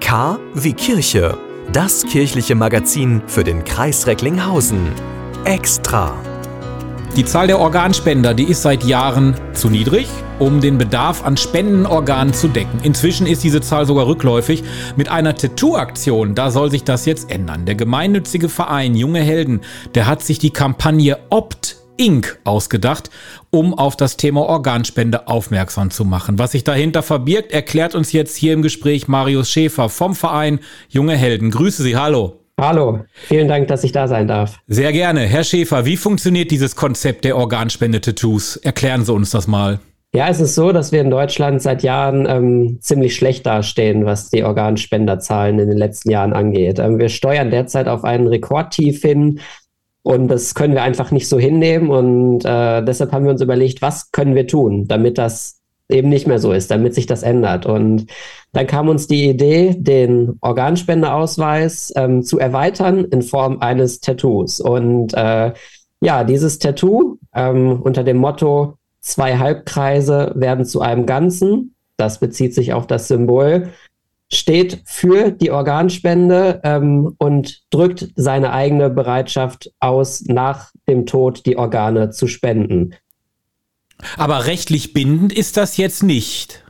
K wie Kirche. Das kirchliche Magazin für den Kreis Recklinghausen. Extra. Die Zahl der Organspender, die ist seit Jahren zu niedrig, um den Bedarf an Spendenorganen zu decken. Inzwischen ist diese Zahl sogar rückläufig. Mit einer Tattoo-Aktion, da soll sich das jetzt ändern. Der gemeinnützige Verein Junge Helden, der hat sich die Kampagne Opt Inc. ausgedacht, um auf das Thema Organspende aufmerksam zu machen. Was sich dahinter verbirgt, erklärt uns jetzt hier im Gespräch Marius Schäfer vom Verein Junge Helden. Grüße Sie, hallo. Hallo, vielen Dank, dass ich da sein darf. Sehr gerne. Herr Schäfer, wie funktioniert dieses Konzept der Organspende-Tattoos? Erklären Sie uns das mal. Ja, es ist so, dass wir in Deutschland seit Jahren ähm, ziemlich schlecht dastehen, was die Organspenderzahlen in den letzten Jahren angeht. Ähm, wir steuern derzeit auf einen Rekordtief hin und das können wir einfach nicht so hinnehmen. Und äh, deshalb haben wir uns überlegt, was können wir tun, damit das eben nicht mehr so ist, damit sich das ändert. Und dann kam uns die Idee, den Organspendeausweis ähm, zu erweitern in Form eines Tattoos. Und äh, ja, dieses Tattoo ähm, unter dem Motto zwei Halbkreise werden zu einem Ganzen, das bezieht sich auf das Symbol, steht für die Organspende ähm, und drückt seine eigene Bereitschaft aus, nach dem Tod die Organe zu spenden. Aber rechtlich bindend ist das jetzt nicht.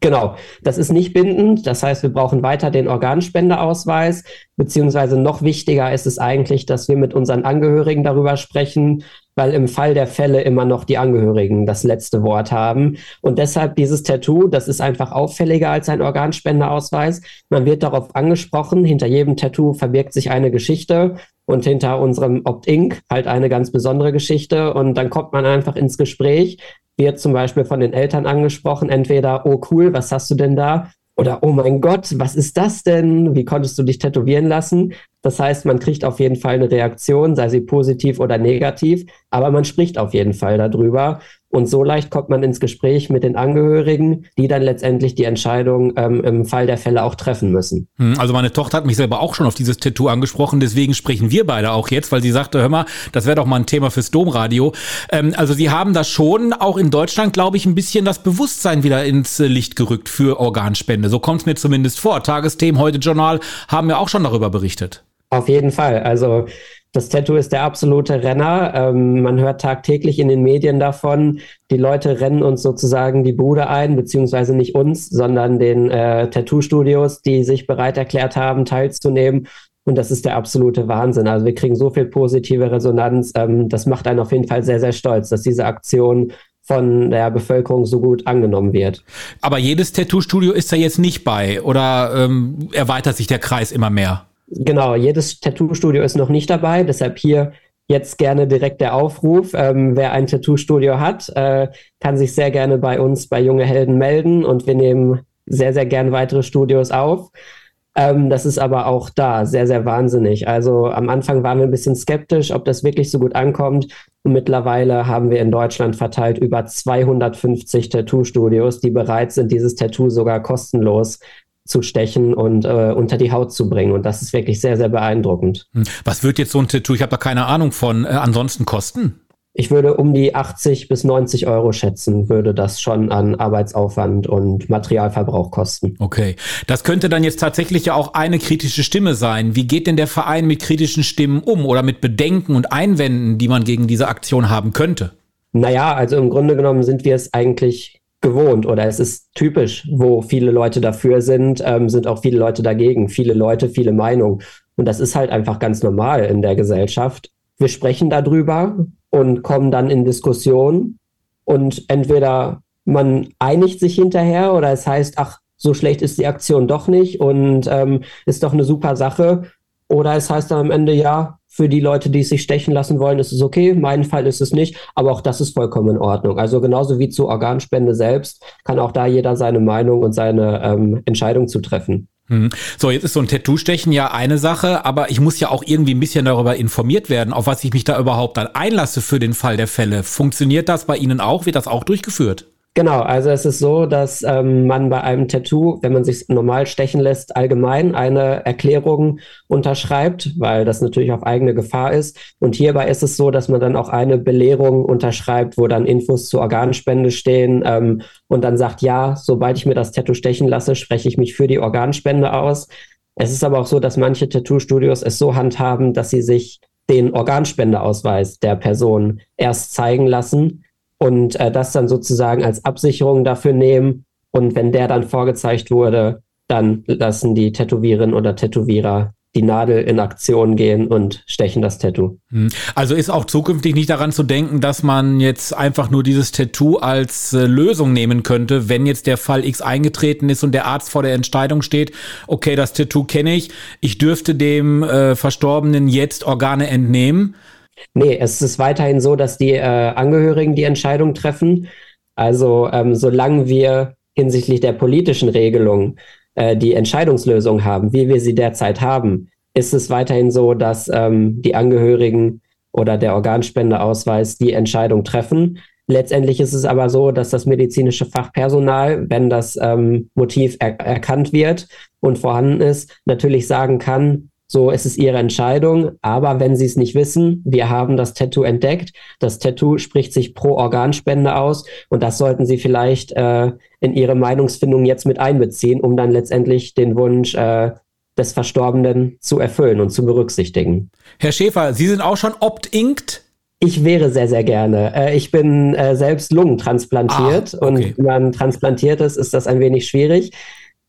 Genau, das ist nicht bindend. Das heißt, wir brauchen weiter den Organspendeausweis, beziehungsweise noch wichtiger ist es eigentlich, dass wir mit unseren Angehörigen darüber sprechen, weil im Fall der Fälle immer noch die Angehörigen das letzte Wort haben. Und deshalb dieses Tattoo, das ist einfach auffälliger als ein Organspendeausweis. Man wird darauf angesprochen, hinter jedem Tattoo verbirgt sich eine Geschichte und hinter unserem Opt-Inc halt eine ganz besondere Geschichte. Und dann kommt man einfach ins Gespräch, wird zum Beispiel von den Eltern angesprochen, entweder, oh cool, was hast du denn da? Oder, oh mein Gott, was ist das denn? Wie konntest du dich tätowieren lassen? Das heißt, man kriegt auf jeden Fall eine Reaktion, sei sie positiv oder negativ, aber man spricht auf jeden Fall darüber. Und so leicht kommt man ins Gespräch mit den Angehörigen, die dann letztendlich die Entscheidung ähm, im Fall der Fälle auch treffen müssen. Hm, also meine Tochter hat mich selber auch schon auf dieses Tattoo angesprochen, deswegen sprechen wir beide auch jetzt, weil sie sagte, hör mal, das wäre doch mal ein Thema fürs Domradio. Ähm, also sie haben da schon auch in Deutschland, glaube ich, ein bisschen das Bewusstsein wieder ins Licht gerückt für Organspende. So kommt es mir zumindest vor. Tagesthemen, heute Journal haben ja auch schon darüber berichtet. Auf jeden Fall. Also das Tattoo ist der absolute Renner. Ähm, man hört tagtäglich in den Medien davon. Die Leute rennen uns sozusagen die Bude ein, beziehungsweise nicht uns, sondern den äh, Tattoo-Studios, die sich bereit erklärt haben, teilzunehmen. Und das ist der absolute Wahnsinn. Also wir kriegen so viel positive Resonanz. Ähm, das macht einen auf jeden Fall sehr, sehr stolz, dass diese Aktion von der Bevölkerung so gut angenommen wird. Aber jedes Tattoo-Studio ist da jetzt nicht bei oder ähm, erweitert sich der Kreis immer mehr? Genau, jedes Tattoo-Studio ist noch nicht dabei, deshalb hier jetzt gerne direkt der Aufruf. Ähm, wer ein Tattoo-Studio hat, äh, kann sich sehr gerne bei uns bei Junge Helden melden und wir nehmen sehr, sehr gerne weitere Studios auf. Ähm, das ist aber auch da sehr, sehr wahnsinnig. Also am Anfang waren wir ein bisschen skeptisch, ob das wirklich so gut ankommt. Und mittlerweile haben wir in Deutschland verteilt über 250 Tattoo-Studios, die bereit sind, dieses Tattoo sogar kostenlos zu stechen und äh, unter die Haut zu bringen. Und das ist wirklich sehr, sehr beeindruckend. Hm. Was wird jetzt so ein Tattoo, ich habe da keine Ahnung von, äh, ansonsten kosten? Ich würde um die 80 bis 90 Euro schätzen, würde das schon an Arbeitsaufwand und Materialverbrauch kosten. Okay. Das könnte dann jetzt tatsächlich ja auch eine kritische Stimme sein. Wie geht denn der Verein mit kritischen Stimmen um oder mit Bedenken und Einwänden, die man gegen diese Aktion haben könnte? Naja, also im Grunde genommen sind wir es eigentlich gewohnt oder es ist typisch, wo viele Leute dafür sind, ähm, sind auch viele Leute dagegen. Viele Leute, viele Meinungen. Und das ist halt einfach ganz normal in der Gesellschaft. Wir sprechen darüber und kommen dann in Diskussion und entweder man einigt sich hinterher oder es heißt, ach, so schlecht ist die Aktion doch nicht und ähm, ist doch eine super Sache. Oder es heißt dann am Ende, ja, für die Leute, die sich stechen lassen wollen, ist es okay. Mein Fall ist es nicht, aber auch das ist vollkommen in Ordnung. Also genauso wie zur Organspende selbst kann auch da jeder seine Meinung und seine ähm, Entscheidung zu treffen. Hm. So, jetzt ist so ein Tattoo-Stechen ja eine Sache, aber ich muss ja auch irgendwie ein bisschen darüber informiert werden, auf was ich mich da überhaupt dann einlasse für den Fall der Fälle. Funktioniert das bei Ihnen auch? Wird das auch durchgeführt? Genau, also es ist so, dass ähm, man bei einem Tattoo, wenn man sich normal stechen lässt, allgemein eine Erklärung unterschreibt, weil das natürlich auf eigene Gefahr ist. Und hierbei ist es so, dass man dann auch eine Belehrung unterschreibt, wo dann Infos zur Organspende stehen ähm, und dann sagt, ja, sobald ich mir das Tattoo stechen lasse, spreche ich mich für die Organspende aus. Es ist aber auch so, dass manche Tattoo-Studios es so handhaben, dass sie sich den Organspendeausweis der Person erst zeigen lassen und äh, das dann sozusagen als Absicherung dafür nehmen. Und wenn der dann vorgezeigt wurde, dann lassen die Tätowiererin oder Tätowierer die Nadel in Aktion gehen und stechen das Tattoo. Hm. Also ist auch zukünftig nicht daran zu denken, dass man jetzt einfach nur dieses Tattoo als äh, Lösung nehmen könnte, wenn jetzt der Fall X eingetreten ist und der Arzt vor der Entscheidung steht, okay, das Tattoo kenne ich, ich dürfte dem äh, Verstorbenen jetzt Organe entnehmen. Nee, es ist weiterhin so, dass die äh, Angehörigen die Entscheidung treffen. Also ähm, solange wir hinsichtlich der politischen Regelung äh, die Entscheidungslösung haben, wie wir sie derzeit haben, ist es weiterhin so, dass ähm, die Angehörigen oder der Organspendeausweis die Entscheidung treffen. Letztendlich ist es aber so, dass das medizinische Fachpersonal, wenn das ähm, Motiv er erkannt wird und vorhanden ist, natürlich sagen kann, so, es ist ihre Entscheidung. Aber wenn sie es nicht wissen, wir haben das Tattoo entdeckt. Das Tattoo spricht sich pro Organspende aus. Und das sollten sie vielleicht äh, in ihre Meinungsfindung jetzt mit einbeziehen, um dann letztendlich den Wunsch äh, des Verstorbenen zu erfüllen und zu berücksichtigen. Herr Schäfer, Sie sind auch schon opt-inkt? Ich wäre sehr, sehr gerne. Äh, ich bin äh, selbst lungentransplantiert ah, okay. und wenn man transplantiert ist, ist das ein wenig schwierig.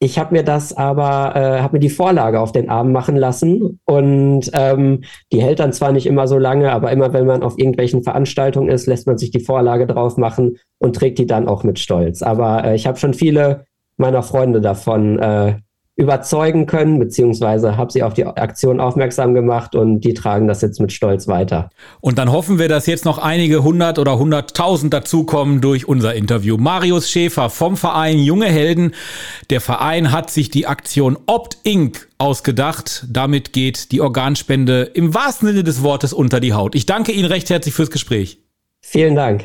Ich habe mir das aber, äh, habe mir die Vorlage auf den Arm machen lassen und ähm, die hält dann zwar nicht immer so lange, aber immer wenn man auf irgendwelchen Veranstaltungen ist, lässt man sich die Vorlage drauf machen und trägt die dann auch mit Stolz. Aber äh, ich habe schon viele meiner Freunde davon äh, überzeugen können, beziehungsweise habe sie auf die Aktion aufmerksam gemacht und die tragen das jetzt mit Stolz weiter. Und dann hoffen wir, dass jetzt noch einige hundert oder hunderttausend dazukommen durch unser Interview. Marius Schäfer vom Verein Junge Helden. Der Verein hat sich die Aktion Opt Inc. ausgedacht. Damit geht die Organspende im wahrsten Sinne des Wortes unter die Haut. Ich danke Ihnen recht herzlich fürs Gespräch. Vielen Dank.